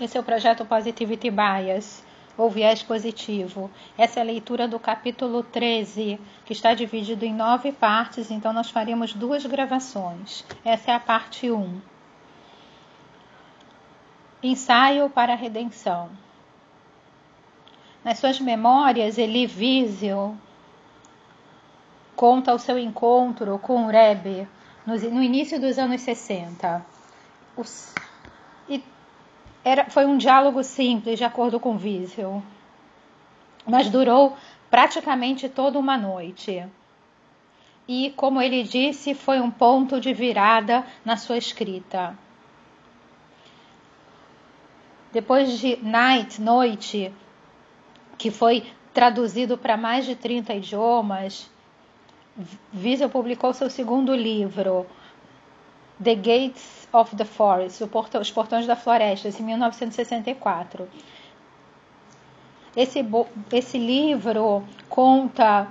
Esse é o projeto Positivity Bias, ou viés positivo. Essa é a leitura do capítulo 13, que está dividido em nove partes, então nós faremos duas gravações. Essa é a parte 1. Ensaio para a redenção. Nas suas memórias, Elie Wiesel conta o seu encontro com o Rebbe no, início dos anos 60. Os, e era, foi um diálogo simples, de acordo com Wiesel, mas durou praticamente toda uma noite. E, como ele disse, foi um ponto de virada na sua escrita. Depois de Night, Noite, que foi traduzido para mais de 30 idiomas, Wiesel publicou seu segundo livro, The Gates of the Forest, Os Portões da Floresta, em 1964. Esse, esse livro conta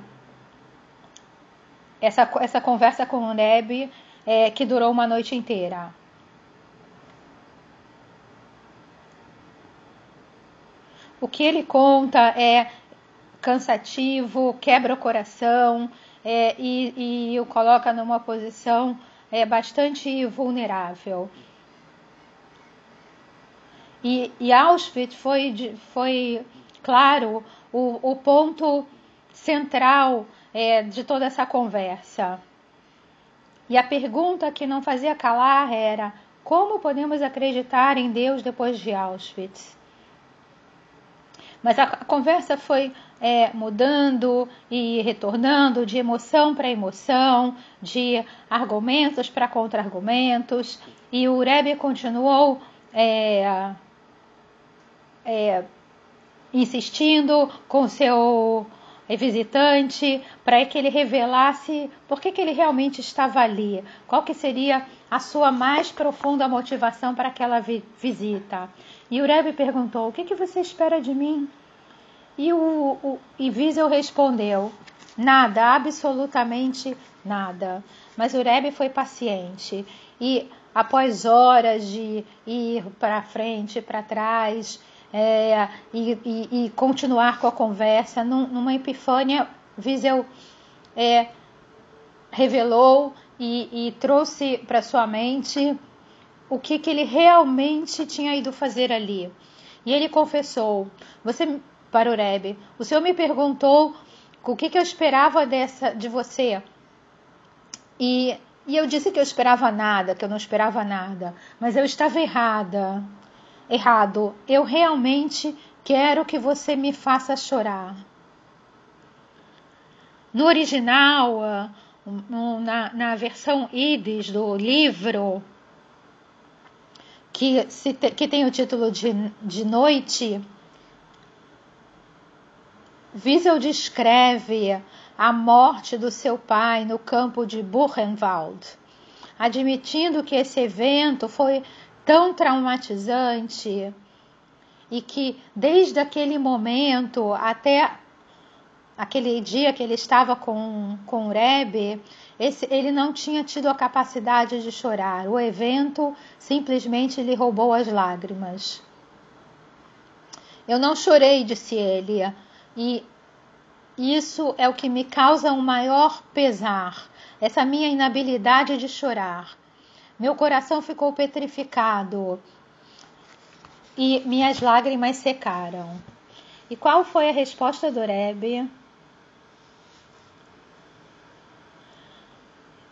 essa, essa conversa com o Neb é, que durou uma noite inteira. O que ele conta é cansativo, quebra o coração é, e, e o coloca numa posição é bastante vulnerável. E, e Auschwitz foi, foi claro, o, o ponto central é, de toda essa conversa. E a pergunta que não fazia calar era: como podemos acreditar em Deus depois de Auschwitz? Mas a, conversa foi é, mudando e retornando de emoção para emoção, de argumentos para contra-argumentos, e o Rebbe continuou é, é, insistindo com seu visitante para que ele revelasse por que, que ele realmente estava ali, qual que seria a sua mais profunda motivação para aquela vi visita. E o Rebbe perguntou: O que, que você espera de mim? E, o, o, e Wiesel respondeu: Nada, absolutamente nada. Mas o Rebbe foi paciente e, após horas de ir para frente, para trás, é, e, e, e, continuar com a conversa, num, numa epifânia, Wiesel é, revelou e, e trouxe para sua mente o que, que ele realmente tinha ido fazer ali. E ele confessou: Você para o Rebbe. O Senhor me perguntou o que, que eu esperava dessa, de você. E, e eu disse que eu esperava nada, que eu não esperava nada. Mas eu estava errada. Errado. Eu realmente quero que você me faça chorar. No original, na, na versão Ides do livro, que, se, que tem o título de, de Noite, Wiesel descreve a morte do seu pai no campo de Buchenwald, admitindo que esse evento foi tão traumatizante e que desde aquele momento até aquele dia que ele estava com, com o Rebbe, esse, ele não tinha tido a capacidade de chorar. O evento simplesmente lhe roubou as lágrimas. Eu não chorei, disse ele, e isso é o que me causa um maior pesar, essa minha inabilidade de chorar. Meu coração ficou petrificado e minhas lágrimas secaram. E qual foi a resposta do Rebbe?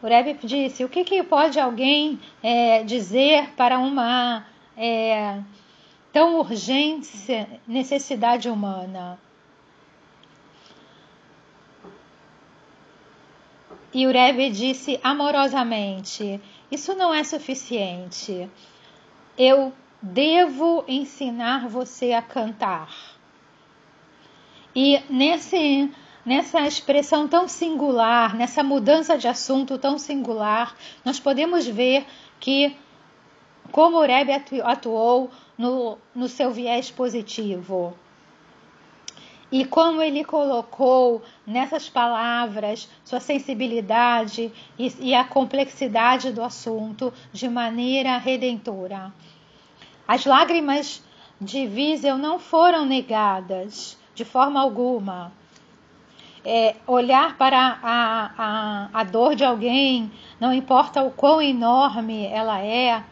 Rebbe disse: o que, que pode alguém é, dizer para uma é, tão urgente necessidade humana? E o Rebbe disse amorosamente: Isso não é suficiente. Eu devo ensinar você a cantar. E nesse, nessa expressão tão singular, nessa mudança de assunto tão singular, nós podemos ver que como o Rebbe atuou no, no seu viés positivo. E como ele colocou nessas palavras sua sensibilidade e, e, a complexidade do assunto de maneira redentora. As lágrimas de Wiesel não foram negadas de forma alguma. É, olhar para a, a, a dor de alguém, não importa o quão enorme ela é,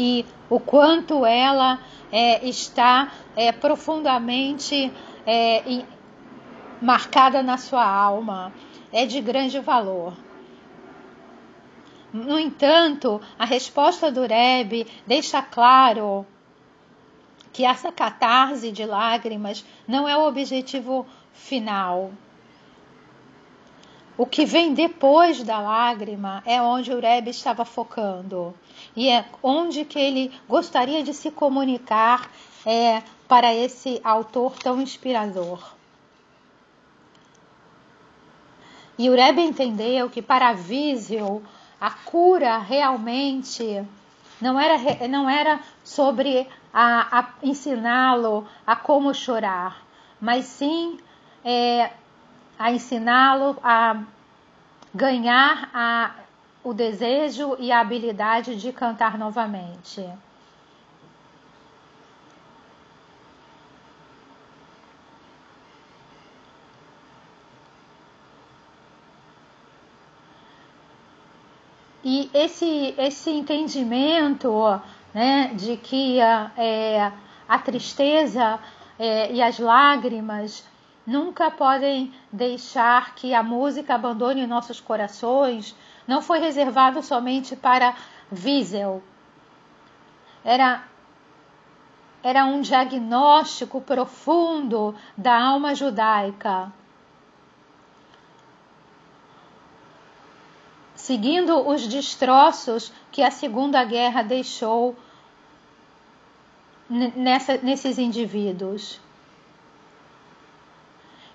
e o quanto ela é, está é, profundamente é, marcada na sua alma, é de grande valor. No entanto, a resposta do Rebbe deixa claro que essa catarse de lágrimas não é o objetivo final. O que vem depois da lágrima é onde o Rebbe estava focando e é onde que ele gostaria de se comunicar é, para esse autor tão inspirador. E o Rebbe entendeu que para Visio a cura realmente não era, não era sobre a, a ensiná-lo a como chorar, mas sim é, a ensiná-lo a ganhar a, o desejo e a habilidade de cantar novamente. E esse, esse entendimento né, de que a, é, a tristeza é, e as lágrimas nunca podem deixar que a música abandone nossos corações, não foi reservado somente para Wiesel. Era, era um diagnóstico profundo da alma judaica. Seguindo os destroços que a Segunda Guerra deixou nessa, nesses indivíduos.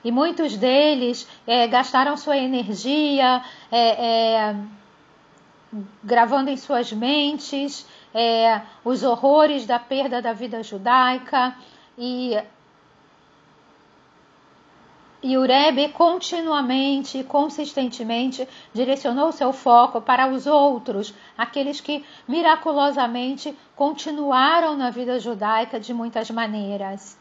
E muitos deles é, gastaram sua energia é, é, gravando em suas mentes é, os horrores da perda da vida judaica e e o Rebbe continuamente e consistentemente direcionou seu foco para os outros, aqueles que miraculosamente continuaram na vida judaica de muitas maneiras.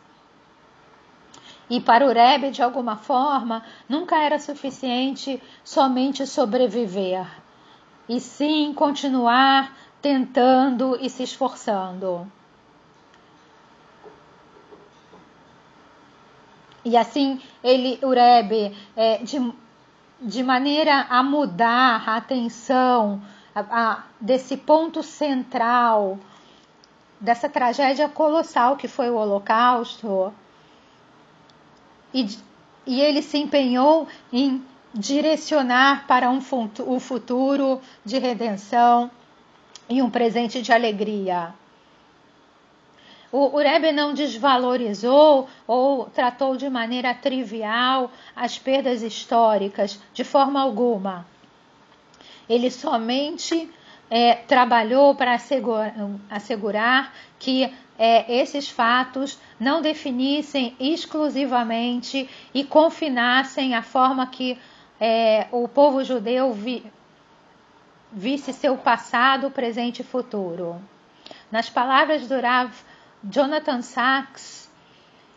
E para o Rebbe, de alguma forma, nunca era suficiente somente sobreviver, e sim continuar tentando e se esforçando. E assim, ele, o Rebbe, é, de, de maneira a mudar a atenção a, a, desse ponto central, dessa tragédia colossal que foi o Holocausto, e, e ele se empenhou em direcionar para um, um futuro de redenção e um presente de alegria. O, o Rebbe não desvalorizou ou tratou de maneira trivial as perdas históricas, de forma alguma. Ele somente é, trabalhou para assegurar, assegurar que é, esses fatos não definissem exclusivamente e confinassem a forma que é, o povo judeu vi, visse seu passado, presente e futuro. Nas palavras do Rav Jonathan Sachs,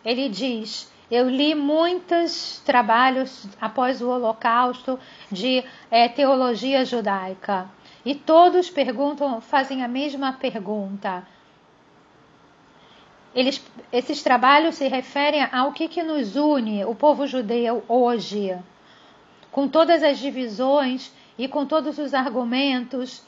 ele diz: Eu li muitos trabalhos após o Holocausto de é, teologia judaica e todos perguntam, fazem a mesma pergunta eles, esses trabalhos se referem ao que, que nos une o povo judeu hoje, com todas as divisões e com todos os argumentos.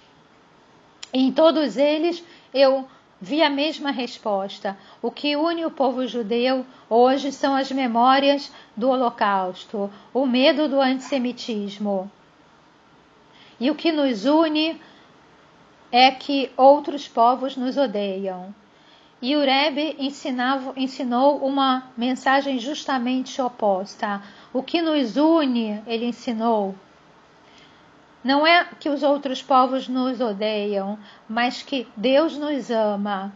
Em todos eles eu vi a mesma resposta. O que une o povo judeu hoje são as memórias do Holocausto, o medo do antissemitismo. E o que nos une é que outros povos nos odeiam. E o Rebbe ensinava, ensinou uma mensagem justamente oposta. O que nos une, ele ensinou, não é que os outros povos nos odeiam, mas que Deus nos ama.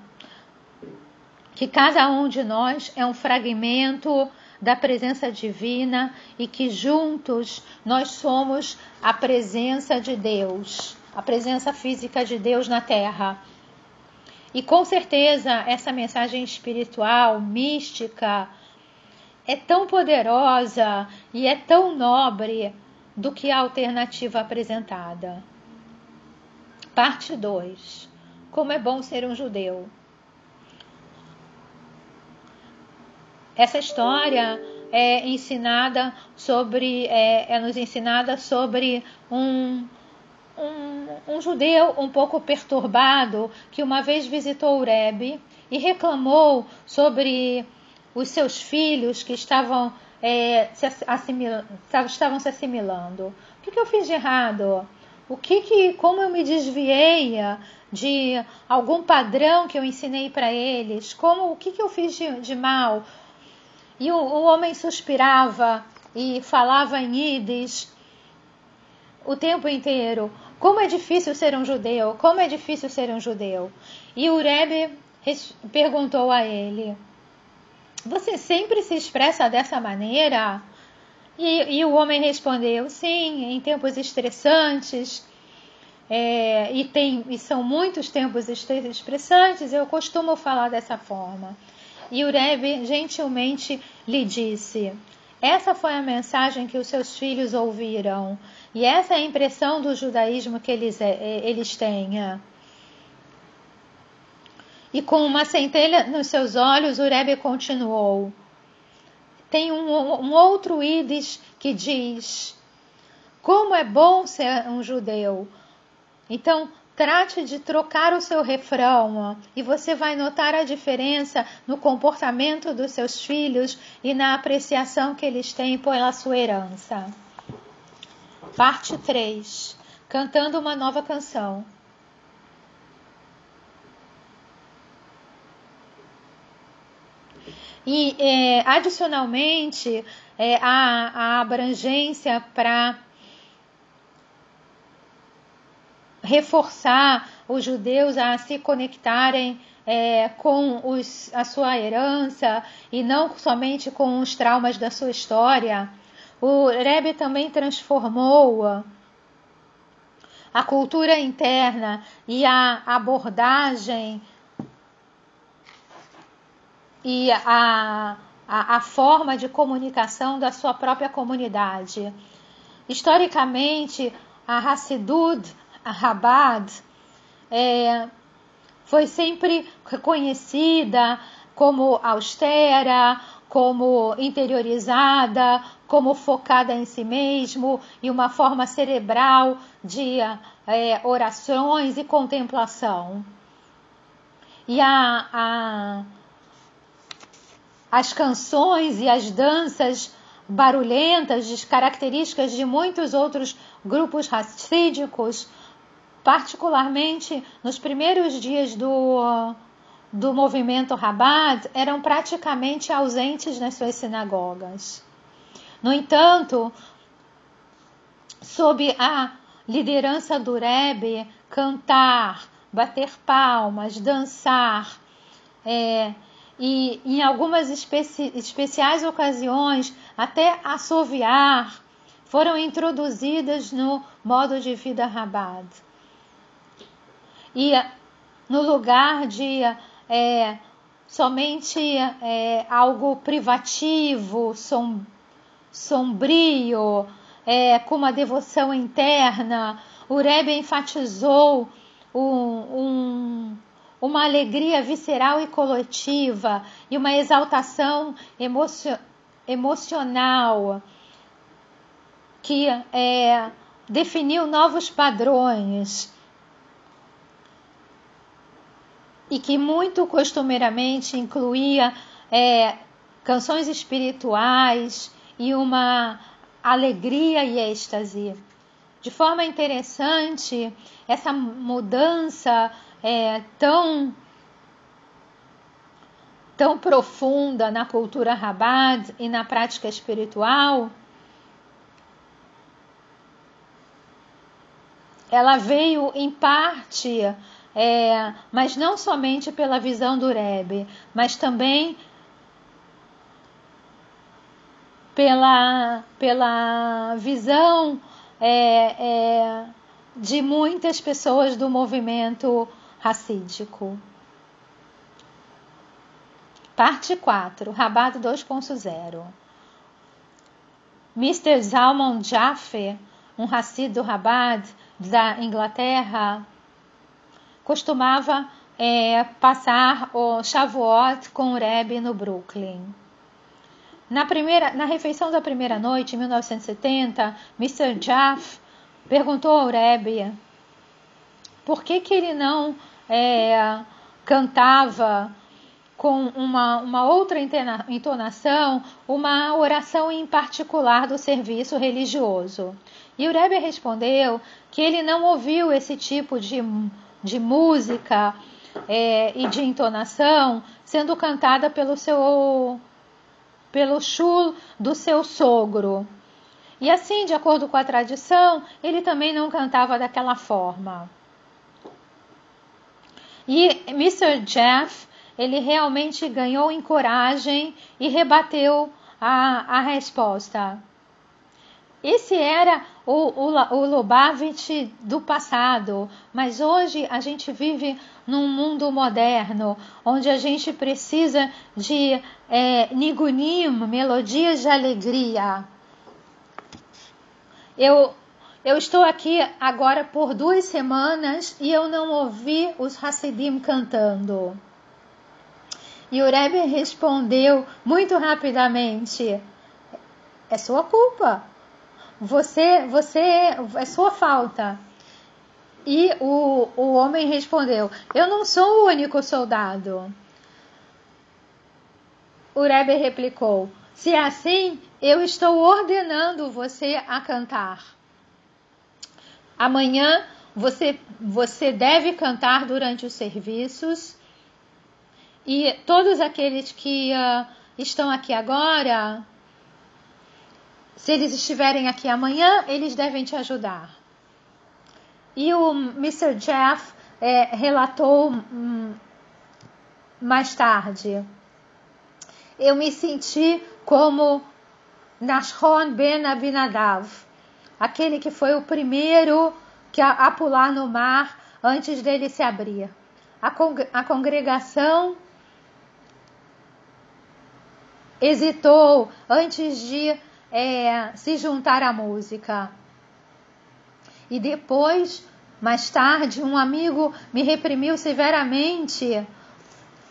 Que cada um de nós é um fragmento da presença divina e que juntos nós somos a presença de Deus a presença física de Deus na Terra. E com certeza essa mensagem espiritual, mística, é tão poderosa e é tão nobre do que a alternativa apresentada. Parte 2. Como é bom ser um judeu. Essa história é ensinada sobre, é, é nos ensinada sobre um, um, um, judeu um pouco perturbado que uma vez visitou o Rebbe e reclamou sobre os seus filhos que estavam, é, se assimil, estavam se assimilando. O que, que eu fiz de errado? O que, que como eu me desviei de algum padrão que eu ensinei para eles? Como o que, que eu fiz de, de mal? E o, o homem suspirava e falava em Yiddish o tempo inteiro. Como é difícil ser um judeu, como é difícil ser um judeu. E o Rebbe perguntou a ele: Você sempre se expressa dessa maneira? E, e o homem respondeu: Sim, em tempos estressantes. É, e, tem, e são muitos tempos estressantes, eu costumo falar dessa forma. E o Rebbe gentilmente lhe disse: Essa foi a mensagem que os seus filhos ouviram, e essa é a impressão do judaísmo que eles, é, é, eles têm. E com uma centelha nos seus olhos, o Rebbe continuou. Tem um, um outro ídis que diz: Como é bom ser um judeu. Então, Trate de trocar o seu refrão e você vai notar a diferença no comportamento dos seus filhos e na apreciação que eles têm pela sua herança. Parte 3 Cantando uma nova canção. E é, adicionalmente, é, a, a abrangência para reforçar os judeus a se conectarem é, com os, a sua herança e não somente com os traumas da sua história. O Rebbe também transformou a cultura interna e a abordagem e a, a, a forma de comunicação da sua própria comunidade. Historicamente, a Hassidut a Rabad é, foi sempre reconhecida como austera, como interiorizada, como focada em si mesmo e uma forma cerebral de é, orações e contemplação. E a, a, as canções e as danças barulhentas, características de muitos outros grupos racídicos, particularmente nos primeiros dias do, do movimento Rabat, eram praticamente ausentes nas suas sinagogas. No entanto, sob a liderança do Rebbe, cantar, bater palmas, dançar, é, e em algumas especi especiais ocasiões até assoviar, foram introduzidas no modo de vida Rabad e no lugar de é, somente é, algo privativo, som, sombrio, é, com uma devoção interna, o Rebbe enfatizou um, um, uma alegria visceral e coletiva e uma exaltação emocio, emocional que é, definiu novos padrões e que muito costumeiramente incluía é, canções espirituais e uma alegria e êxtase. De forma interessante, essa mudança é, tão tão profunda na cultura Rabad e na prática espiritual, ela veio em parte é, mas não somente pela visão do Rebbe, mas também pela, pela visão é, é, de muitas pessoas do movimento racídico. Parte 4, Rabado 2.0. Mr. Zalman Jaffe, um Hassid do Rabad da Inglaterra, costumava é, passar o Shavuot com o Rebbe no Brooklyn. Na, primeira, na refeição da primeira noite, em 1970, Mr. Jaff perguntou ao Rebbe por que, que ele não é, cantava com uma, uma outra entonação, uma oração em particular do serviço religioso. E o Rebbe respondeu que ele não ouviu esse tipo de, de música é, e de entonação sendo cantada pelo seu pelo chul do seu sogro. E assim, de acordo com a tradição, ele também não cantava daquela forma. E Mr. Jeff ele realmente ganhou em coragem e rebateu a, a resposta. Esse era o, o, o Lubavitch do passado, mas hoje a gente vive num mundo moderno, onde a gente precisa de é, nigunim, melodias de alegria. Eu, eu estou aqui agora por duas semanas e eu não ouvi os Hassidim cantando. E o Rebbe respondeu muito rapidamente: É sua culpa. Você, você, é sua falta. E o, o homem respondeu: Eu não sou o único soldado. O Rebbe replicou: Se é assim, eu estou ordenando você a cantar. Amanhã você, você deve cantar durante os serviços e todos aqueles que uh, estão aqui agora, se eles estiverem aqui amanhã, eles devem te ajudar. E o Mr. Jeff é, relatou hum, mais tarde. Eu me senti como Nashon ben Abinadav, aquele que foi o primeiro que a, a pular no mar antes dele se abrir. A, a congregação hesitou antes de é, se juntar à música. E depois, mais tarde, um amigo me reprimiu severamente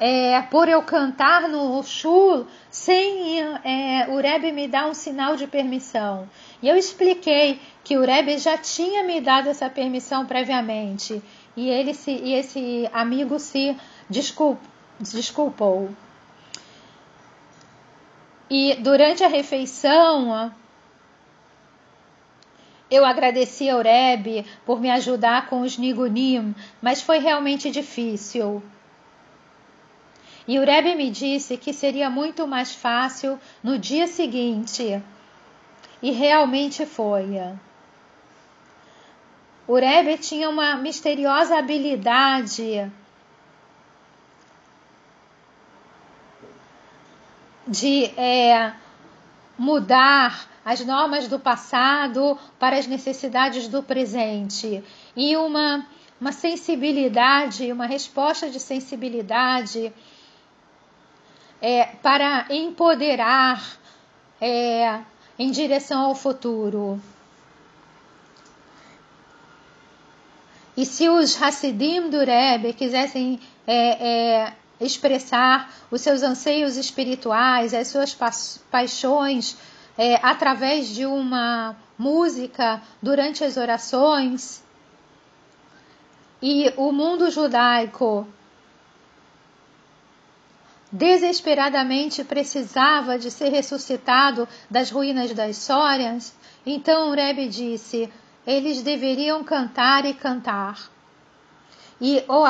é, por eu cantar no shul sem é, o Rebbe me dar um sinal de permissão. E eu expliquei que o Rebbe já tinha me dado essa permissão previamente. E, ele se, e esse amigo se desculp, desculpou. E durante a refeição, eu agradeci ao Rebbe por me ajudar com os nigunim, mas foi realmente difícil. E o Rebbe me disse que seria muito mais fácil no dia seguinte. E realmente foi. O Rebbe tinha uma misteriosa habilidade de é, mudar as normas do passado para as necessidades do presente e uma, uma sensibilidade, uma resposta de sensibilidade é, para empoderar é, em direção ao futuro. E se os Hassidim do Rebbe quisessem é, é, expressar os seus anseios espirituais, as suas pa paixões é, através de uma música durante as orações. E o mundo judaico desesperadamente precisava de ser ressuscitado das ruínas das histórias, então o Rebbe disse: eles deveriam cantar e cantar. E ou,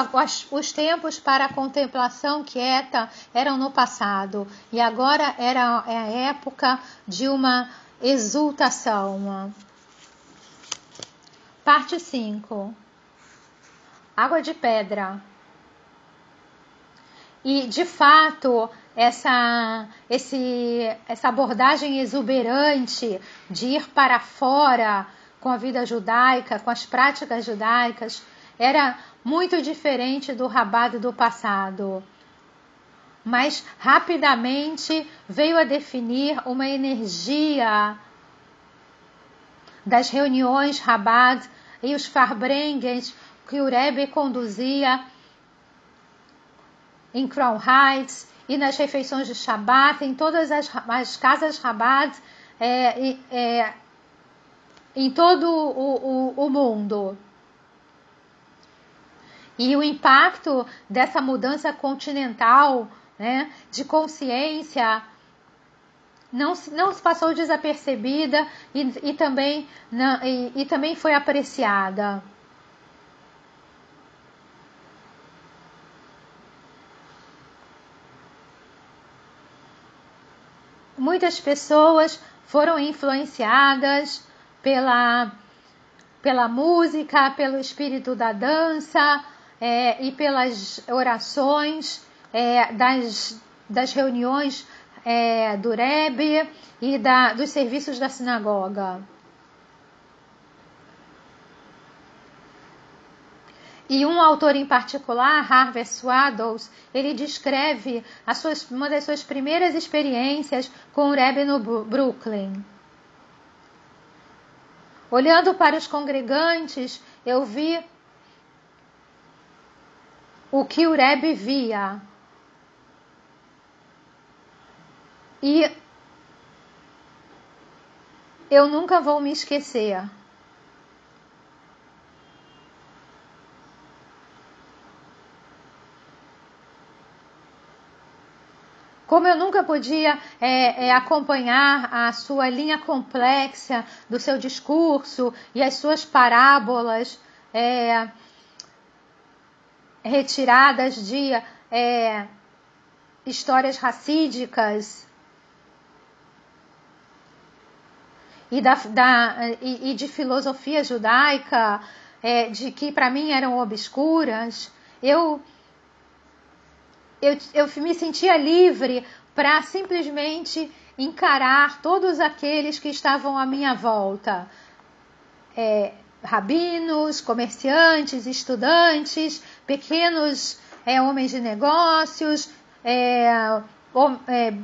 os tempos para a contemplação quieta eram no passado, e agora era é a época de uma exultação. Parte 5 Água de pedra. E, de fato, essa, esse, essa abordagem exuberante de ir para fora com a vida judaica, com as práticas judaicas, era muito diferente do rabado do passado. Mas rapidamente veio a definir uma energia das reuniões Rabad e os Farbrengens que o Rebbe conduzia em Crown Heights e nas refeições de Shabbat, em todas as, as casas Rabat é, é, em todo o, o, o mundo. E o impacto dessa mudança continental né, de consciência não, não se passou desapercebida e, e também, não, e, e também foi apreciada. Muitas pessoas foram influenciadas pela, pela música, pelo espírito da dança é, e pelas orações é, das, das reuniões é, do Rebbe e da, dos serviços da sinagoga. E um autor em particular, Harvey Swaddles, ele descreve suas, uma das suas primeiras experiências com o Rebbe no Brooklyn. Olhando para os congregantes, eu vi o que o Rebbe via. E eu nunca vou me esquecer Como eu nunca podia é, é, acompanhar a sua linha complexa do seu discurso e as suas parábolas é, retiradas de é, histórias racídicas e, da, da e, e de filosofia judaica, é, de que para mim eram obscuras, eu eu, eu me sentia livre para simplesmente encarar todos aqueles que estavam à minha volta. É, rabinos, comerciantes, estudantes, pequenos é, homens de negócios, é, é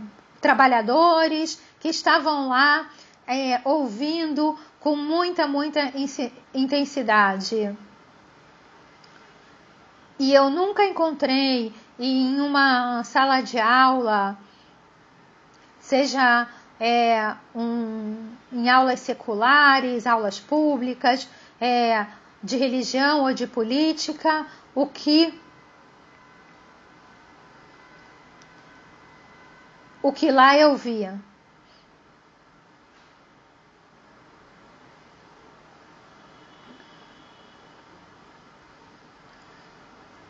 trabalhadores que estavam lá é, ouvindo com muita, muita intensidade. E eu nunca encontrei em uma sala de aula, seja é, um, em aulas seculares, aulas públicas, é, de religião ou de política, o que o que lá eu via.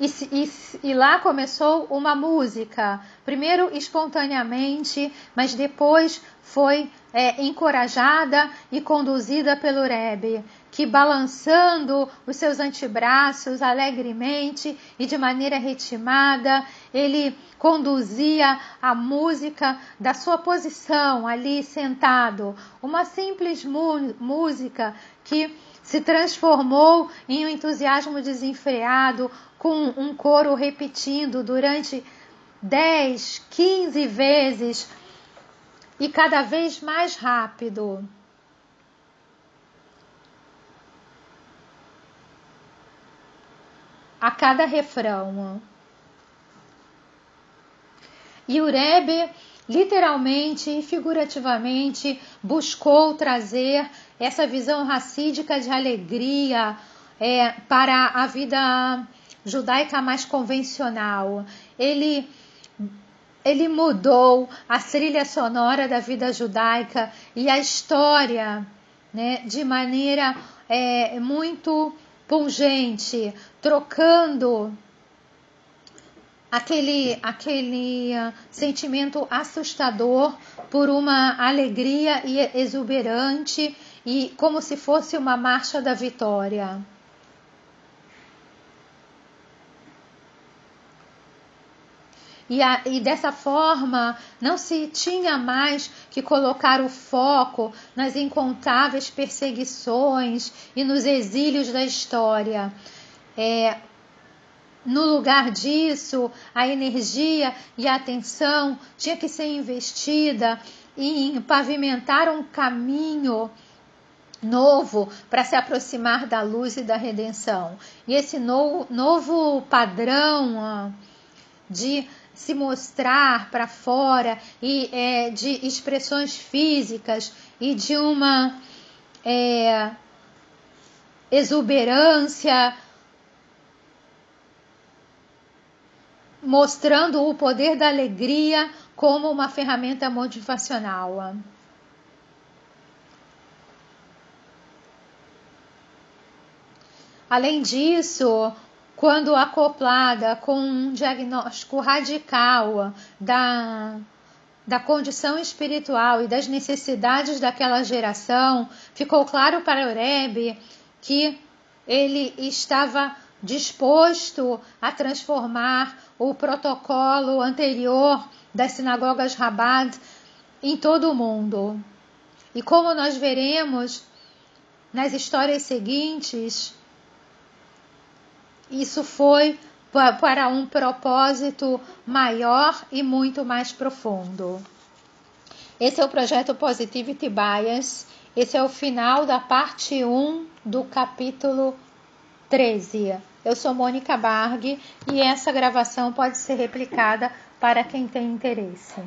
E, e, e, lá começou uma música, primeiro espontaneamente, mas depois foi é, encorajada e conduzida pelo Rebbe, que balançando os seus antebraços alegremente e de maneira ritmada, ele conduzia a música da sua posição ali sentado, uma simples música que se transformou em um entusiasmo desenfreado, com um coro repetindo durante 10, 15 vezes e cada vez mais rápido. A cada refrão. E o Rebbe, literalmente e figurativamente, buscou trazer essa visão racídica de alegria é, para a vida judaica mais convencional. Ele ele mudou a trilha sonora da vida judaica e a história né, de maneira é, muito pungente, trocando aquele, aquele uh, sentimento assustador por uma alegria exuberante e como se fosse uma marcha da vitória. e, a, e dessa forma não se tinha mais que colocar o foco nas incontáveis perseguições e nos exílios da história. É, no lugar disso, a energia e a atenção tinha que ser investida em pavimentar um caminho novo para se aproximar da luz e da redenção. E esse no, novo padrão de se mostrar para fora e é, de expressões físicas e de uma é, exuberância mostrando o poder da alegria como uma ferramenta motivacional. Além disso, quando acoplada com um diagnóstico radical da, da condição espiritual e das necessidades daquela geração, ficou claro para Oreb que ele estava disposto a transformar o protocolo anterior das sinagogas Rabat em todo o mundo. E como nós veremos nas histórias seguintes, isso foi para um propósito maior e muito mais profundo. Esse é o projeto Positivity Bias. Esse é o final da parte 1 do capítulo 13. Eu sou Mônica Barg e essa gravação pode ser replicada para quem tem interesse.